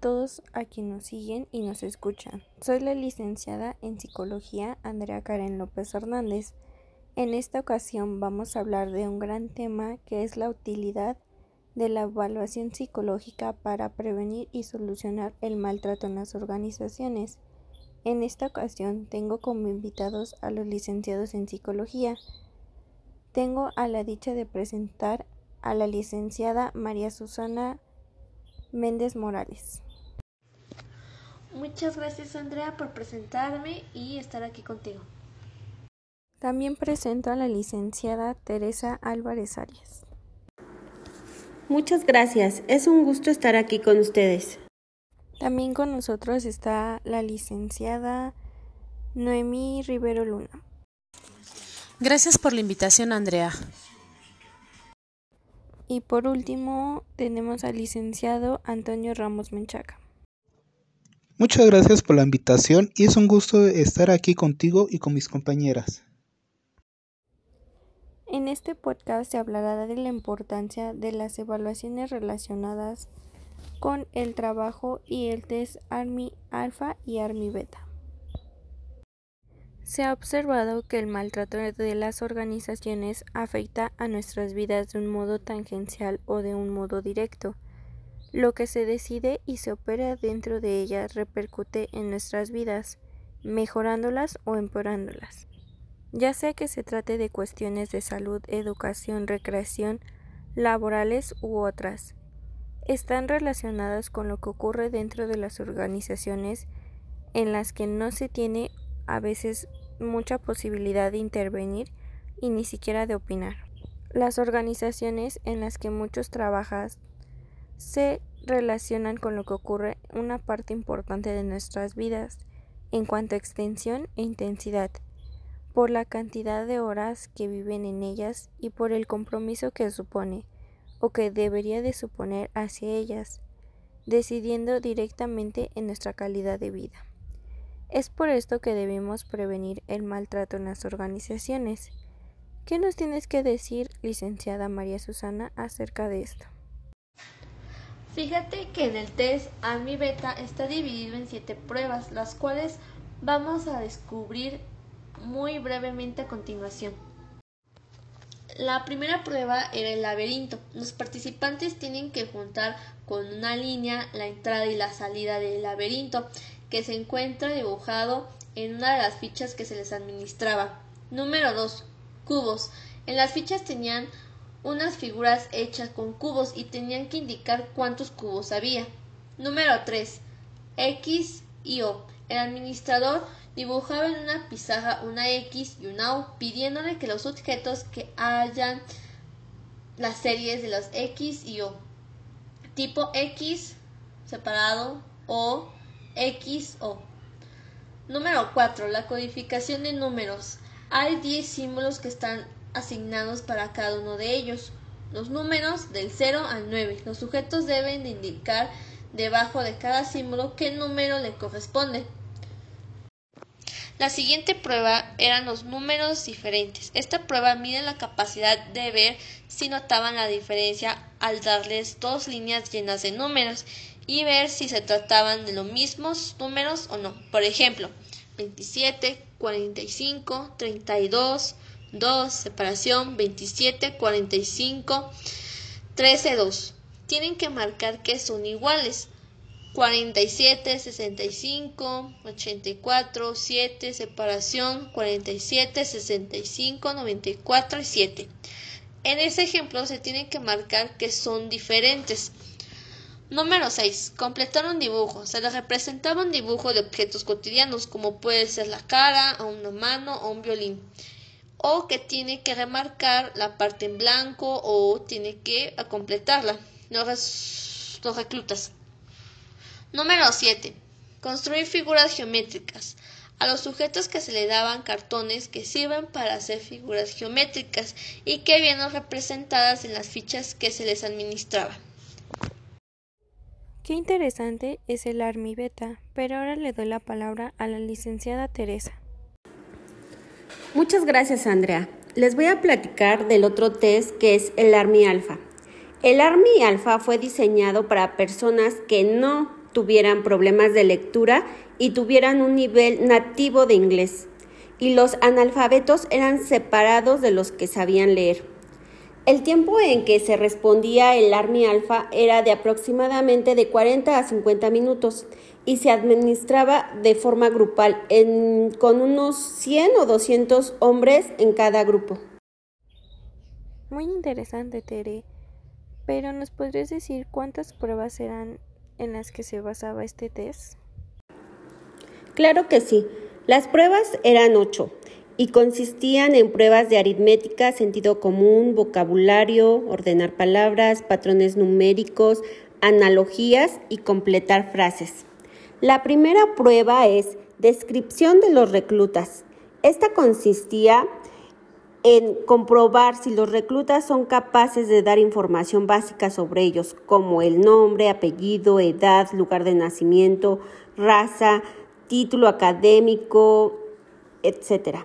todos a quienes nos siguen y nos escuchan. Soy la licenciada en Psicología Andrea Karen López Hernández. En esta ocasión vamos a hablar de un gran tema que es la utilidad de la evaluación psicológica para prevenir y solucionar el maltrato en las organizaciones. En esta ocasión tengo como invitados a los licenciados en Psicología. Tengo a la dicha de presentar a la licenciada María Susana Méndez Morales. Muchas gracias Andrea por presentarme y estar aquí contigo. También presento a la licenciada Teresa Álvarez Arias. Muchas gracias, es un gusto estar aquí con ustedes. También con nosotros está la licenciada Noemí Rivero Luna. Gracias por la invitación, Andrea. Y por último, tenemos al licenciado Antonio Ramos Menchaca. Muchas gracias por la invitación y es un gusto estar aquí contigo y con mis compañeras. En este podcast se hablará de la importancia de las evaluaciones relacionadas con el trabajo y el test Army Alpha y Army Beta. Se ha observado que el maltrato de las organizaciones afecta a nuestras vidas de un modo tangencial o de un modo directo. Lo que se decide y se opera dentro de ellas repercute en nuestras vidas, mejorándolas o empeorándolas. Ya sea que se trate de cuestiones de salud, educación, recreación, laborales u otras, están relacionadas con lo que ocurre dentro de las organizaciones en las que no se tiene a veces mucha posibilidad de intervenir y ni siquiera de opinar. Las organizaciones en las que muchos trabajan se relacionan con lo que ocurre una parte importante de nuestras vidas en cuanto a extensión e intensidad, por la cantidad de horas que viven en ellas y por el compromiso que supone o que debería de suponer hacia ellas, decidiendo directamente en nuestra calidad de vida. Es por esto que debemos prevenir el maltrato en las organizaciones. ¿Qué nos tienes que decir, licenciada María Susana, acerca de esto? Fíjate que en el test AMI Beta está dividido en siete pruebas, las cuales vamos a descubrir muy brevemente a continuación. La primera prueba era el laberinto. Los participantes tienen que juntar con una línea la entrada y la salida del laberinto que se encuentra dibujado en una de las fichas que se les administraba. Número 2. Cubos. En las fichas tenían unas figuras hechas con cubos y tenían que indicar cuántos cubos había. Número 3. X y O. El administrador dibujaba en una pizarra una X y una O, pidiéndole que los objetos que hayan las series de los X y O. Tipo X separado O XO. Número 4. La codificación de números. Hay 10 símbolos que están asignados para cada uno de ellos. Los números del 0 al 9. Los sujetos deben de indicar debajo de cada símbolo qué número le corresponde. La siguiente prueba eran los números diferentes. Esta prueba mide la capacidad de ver si notaban la diferencia al darles dos líneas llenas de números y ver si se trataban de los mismos números o no. Por ejemplo, 27, 45, 32, 2, separación, 27, 45, 13, 2. Tienen que marcar que son iguales. 47, 65, 84, 7, separación, 47, 65, 94 y 7. En ese ejemplo se tiene que marcar que son diferentes. Número 6. Completar un dibujo. Se le representaba un dibujo de objetos cotidianos, como puede ser la cara, o una mano o un violín. O que tiene que remarcar la parte en blanco o tiene que completarla. Los, reclutas. Número 7. Construir figuras geométricas. A los sujetos que se le daban cartones que sirven para hacer figuras geométricas y que vienen representadas en las fichas que se les administraban. Qué interesante es el Army Beta, pero ahora le doy la palabra a la licenciada Teresa. Muchas gracias, Andrea. Les voy a platicar del otro test que es el Army Alpha. El Army Alpha fue diseñado para personas que no tuvieran problemas de lectura y tuvieran un nivel nativo de inglés. Y los analfabetos eran separados de los que sabían leer. El tiempo en que se respondía el Army Alpha era de aproximadamente de 40 a 50 minutos y se administraba de forma grupal con unos 100 o 200 hombres en cada grupo. Muy interesante, Tere. Pero ¿nos podrías decir cuántas pruebas eran en las que se basaba este test? Claro que sí. Las pruebas eran ocho y consistían en pruebas de aritmética, sentido común, vocabulario, ordenar palabras, patrones numéricos, analogías y completar frases. La primera prueba es descripción de los reclutas. Esta consistía en comprobar si los reclutas son capaces de dar información básica sobre ellos, como el nombre, apellido, edad, lugar de nacimiento, raza, título académico, etc.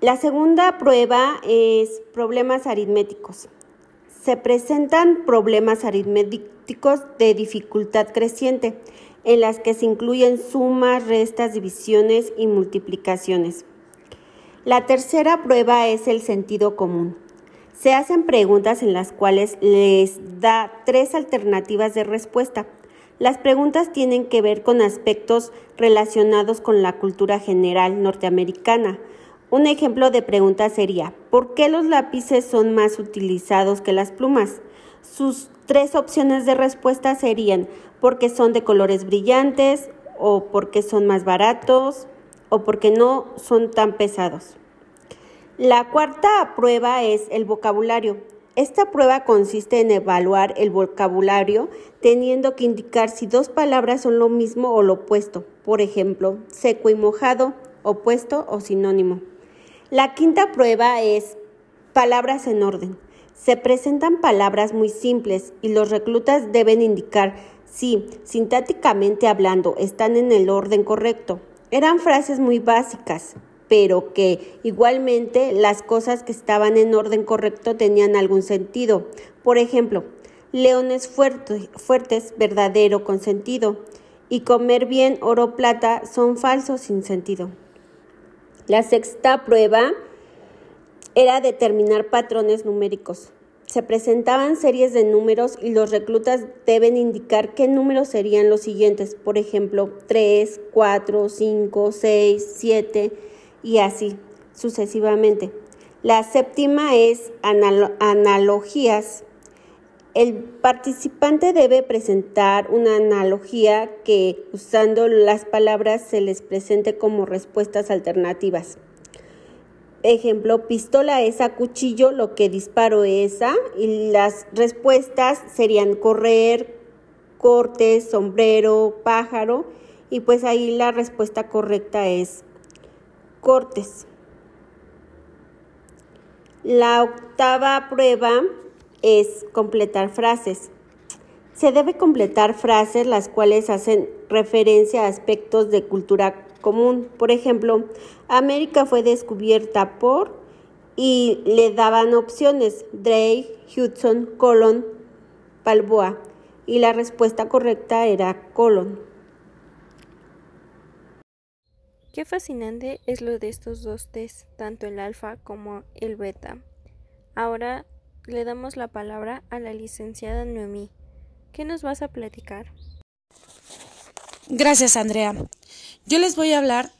La segunda prueba es problemas aritméticos. Se presentan problemas aritméticos de dificultad creciente, en las que se incluyen sumas, restas, divisiones y multiplicaciones. La tercera prueba es el sentido común. Se hacen preguntas en las cuales les da tres alternativas de respuesta. Las preguntas tienen que ver con aspectos relacionados con la cultura general norteamericana, un ejemplo de pregunta sería, ¿por qué los lápices son más utilizados que las plumas? Sus tres opciones de respuesta serían porque son de colores brillantes o porque son más baratos o porque no son tan pesados. La cuarta prueba es el vocabulario. Esta prueba consiste en evaluar el vocabulario teniendo que indicar si dos palabras son lo mismo o lo opuesto. Por ejemplo, seco y mojado, opuesto o sinónimo. La quinta prueba es palabras en orden. Se presentan palabras muy simples y los reclutas deben indicar si, sintácticamente hablando, están en el orden correcto. Eran frases muy básicas, pero que igualmente las cosas que estaban en orden correcto tenían algún sentido. Por ejemplo, leones fuertes, verdadero con sentido, y comer bien oro plata son falsos sin sentido. La sexta prueba era determinar patrones numéricos. Se presentaban series de números y los reclutas deben indicar qué números serían los siguientes, por ejemplo, 3, 4, 5, 6, 7 y así sucesivamente. La séptima es analogías el participante debe presentar una analogía que usando las palabras se les presente como respuestas alternativas. Ejemplo, pistola es a cuchillo, lo que disparo es a, y las respuestas serían correr, corte, sombrero, pájaro, y pues ahí la respuesta correcta es cortes. La octava prueba es completar frases. Se debe completar frases las cuales hacen referencia a aspectos de cultura común. Por ejemplo, América fue descubierta por y le daban opciones Drake, Hudson, Colon, Balboa y la respuesta correcta era Colon. Qué fascinante es lo de estos dos test, tanto el alfa como el beta. Ahora le damos la palabra a la licenciada Noemí. ¿Qué nos vas a platicar? Gracias, Andrea. Yo les voy a hablar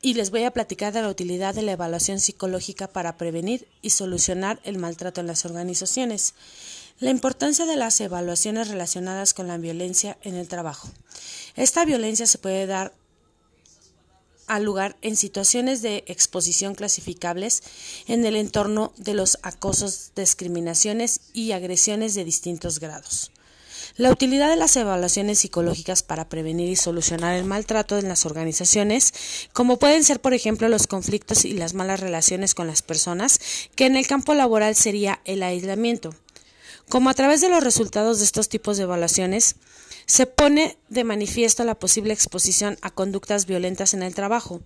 y les voy a platicar de la utilidad de la evaluación psicológica para prevenir y solucionar el maltrato en las organizaciones. La importancia de las evaluaciones relacionadas con la violencia en el trabajo. Esta violencia se puede dar al lugar en situaciones de exposición clasificables en el entorno de los acosos, discriminaciones y agresiones de distintos grados. La utilidad de las evaluaciones psicológicas para prevenir y solucionar el maltrato en las organizaciones, como pueden ser, por ejemplo, los conflictos y las malas relaciones con las personas, que en el campo laboral sería el aislamiento. Como a través de los resultados de estos tipos de evaluaciones, se pone de manifiesto la posible exposición a conductas violentas en el trabajo.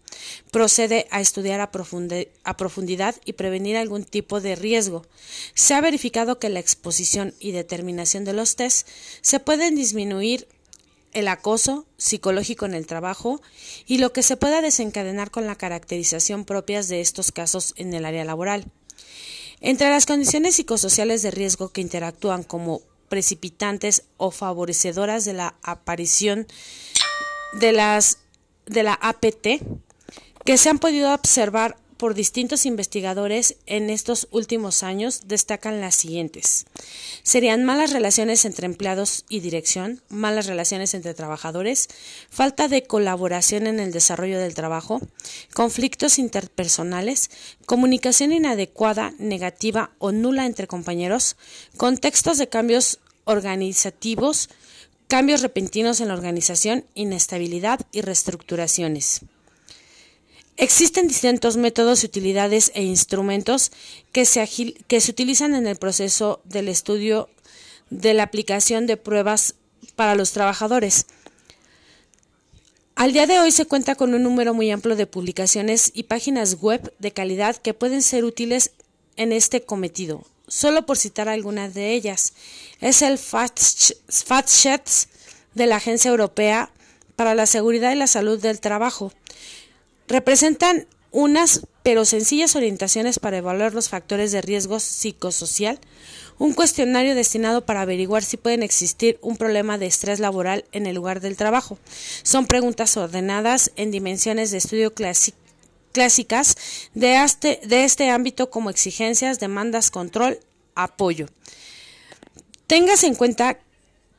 Procede a estudiar a, profundidad y prevenir algún tipo de riesgo. Se ha verificado que la exposición y determinación de los test se pueden disminuir el acoso psicológico en el trabajo y lo que se pueda desencadenar con la caracterización propias de estos casos en el área laboral. Entre las condiciones psicosociales de riesgo que interactúan como precipitantes o favorecedoras de la aparición de las de la APT que se han podido observar por distintos investigadores en estos últimos años destacan las siguientes. Serían malas relaciones entre empleados y dirección, malas relaciones entre trabajadores, falta de colaboración en el desarrollo del trabajo, conflictos interpersonales, comunicación inadecuada, negativa o nula entre compañeros, contextos de cambios organizativos, cambios repentinos en la organización, inestabilidad y reestructuraciones. Existen distintos métodos, utilidades e instrumentos que se, que se utilizan en el proceso del estudio de la aplicación de pruebas para los trabajadores. Al día de hoy se cuenta con un número muy amplio de publicaciones y páginas web de calidad que pueden ser útiles en este cometido. Solo por citar algunas de ellas, es el FATSHETS de la Agencia Europea para la Seguridad y la Salud del Trabajo, Representan unas pero sencillas orientaciones para evaluar los factores de riesgo psicosocial, un cuestionario destinado para averiguar si pueden existir un problema de estrés laboral en el lugar del trabajo. Son preguntas ordenadas en dimensiones de estudio clásicas de este, de este ámbito como exigencias, demandas, control, apoyo. Tengas en cuenta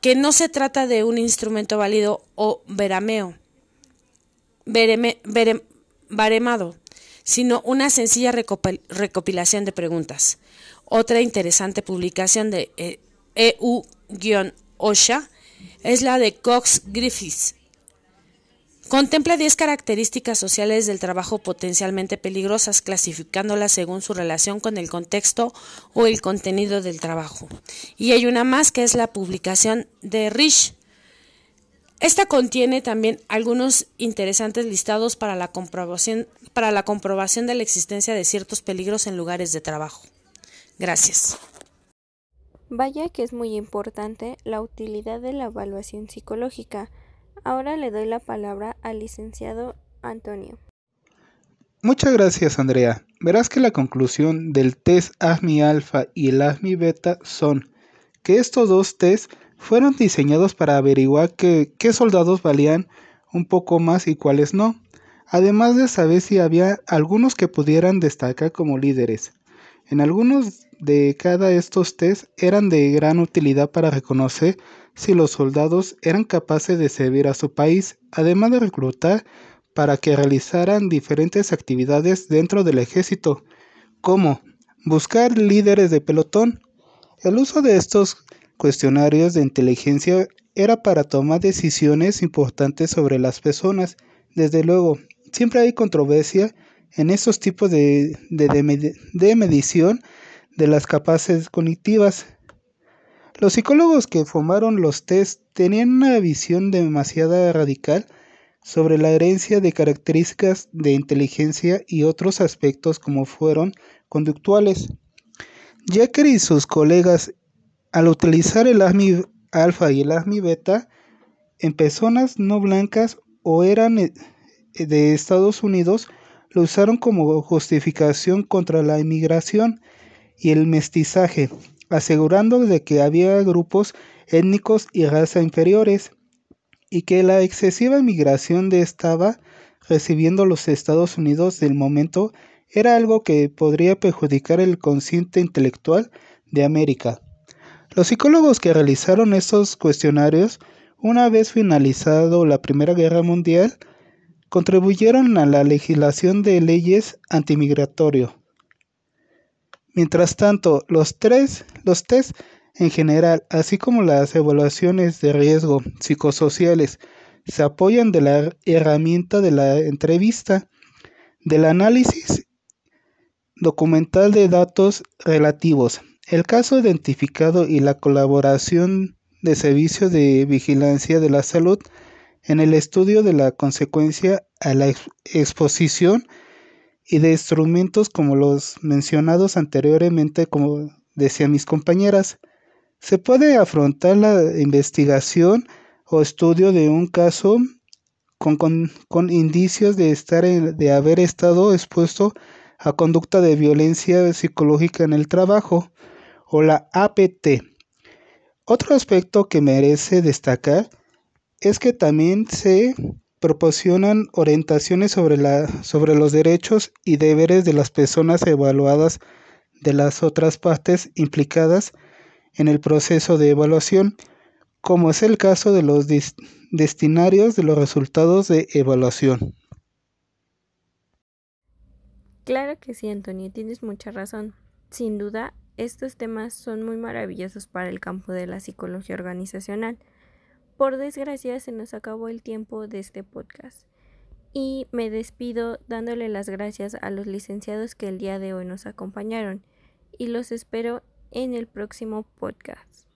que no se trata de un instrumento válido o verameo, baremado, sino una sencilla recopilación de preguntas. Otra interesante publicación de EU-OSHA eh, e es la de Cox Griffiths. Contempla 10 características sociales del trabajo potencialmente peligrosas, clasificándolas según su relación con el contexto o el contenido del trabajo. Y hay una más que es la publicación de Rich esta contiene también algunos interesantes listados para la comprobación, para la comprobación de la existencia de ciertos peligros en lugares de trabajo. Gracias. Vaya que es muy importante la utilidad de la evaluación psicológica. Ahora le doy la palabra al licenciado Antonio. Muchas gracias, Andrea. Verás que la conclusión del test ASMI alfa y el ASMI beta son que estos dos tests fueron diseñados para averiguar qué soldados valían un poco más y cuáles no, además de saber si había algunos que pudieran destacar como líderes. En algunos de cada estos test eran de gran utilidad para reconocer si los soldados eran capaces de servir a su país, además de reclutar para que realizaran diferentes actividades dentro del ejército, como buscar líderes de pelotón. El uso de estos cuestionarios de inteligencia era para tomar decisiones importantes sobre las personas. Desde luego, siempre hay controversia en estos tipos de, de, medición de las capaces cognitivas. Los psicólogos que formaron los test tenían una visión demasiado radical sobre la herencia de características de inteligencia y otros aspectos como fueron conductuales. Jacker y sus colegas al utilizar el ASMI alfa y el ASMI beta en personas no blancas o eran eh, de Estados Unidos, lo usaron como justificación contra la inmigración y el mestizaje, asegurando de que había grupos étnicos y raza inferiores y que la excesiva inmigración de estaba recibiendo los Estados Unidos del momento era algo que podría perjudicar el consciente intelectual de América. Los psicólogos que realizaron estos cuestionarios, una vez finalizado la Primera Guerra Mundial, contribuyeron a la legislación de leyes antimigratorio. Mientras tanto, los, tres, los test en general, así como las evaluaciones de riesgo psicosociales, se apoyan de la herramienta de la entrevista, del análisis documental de datos relativos, el caso identificado y la colaboración de servicios de vigilancia de la salud en el estudio de la consecuencia a la exposición y de instrumentos como los mencionados anteriormente, como decían mis compañeras. Se puede afrontar la investigación o estudio de un caso con, con, indicios de, estar de haber estado expuesto a conducta de violencia psicológica en el trabajo o la APT. Otro aspecto que merece destacar es que también se proporcionan orientaciones sobre, la, sobre los derechos y deberes de las personas evaluadas de las otras partes implicadas en el proceso de evaluación, como es el caso de los destinarios de los resultados de evaluación. Claro que sí, Antonio, tienes mucha razón. Sin duda, estos temas son muy maravillosos para el campo de la psicología organizacional. Por desgracia, se nos acabó el tiempo de este podcast. Y me despido dándole las gracias a los licenciados que el día de hoy nos acompañaron y los espero en el próximo podcast.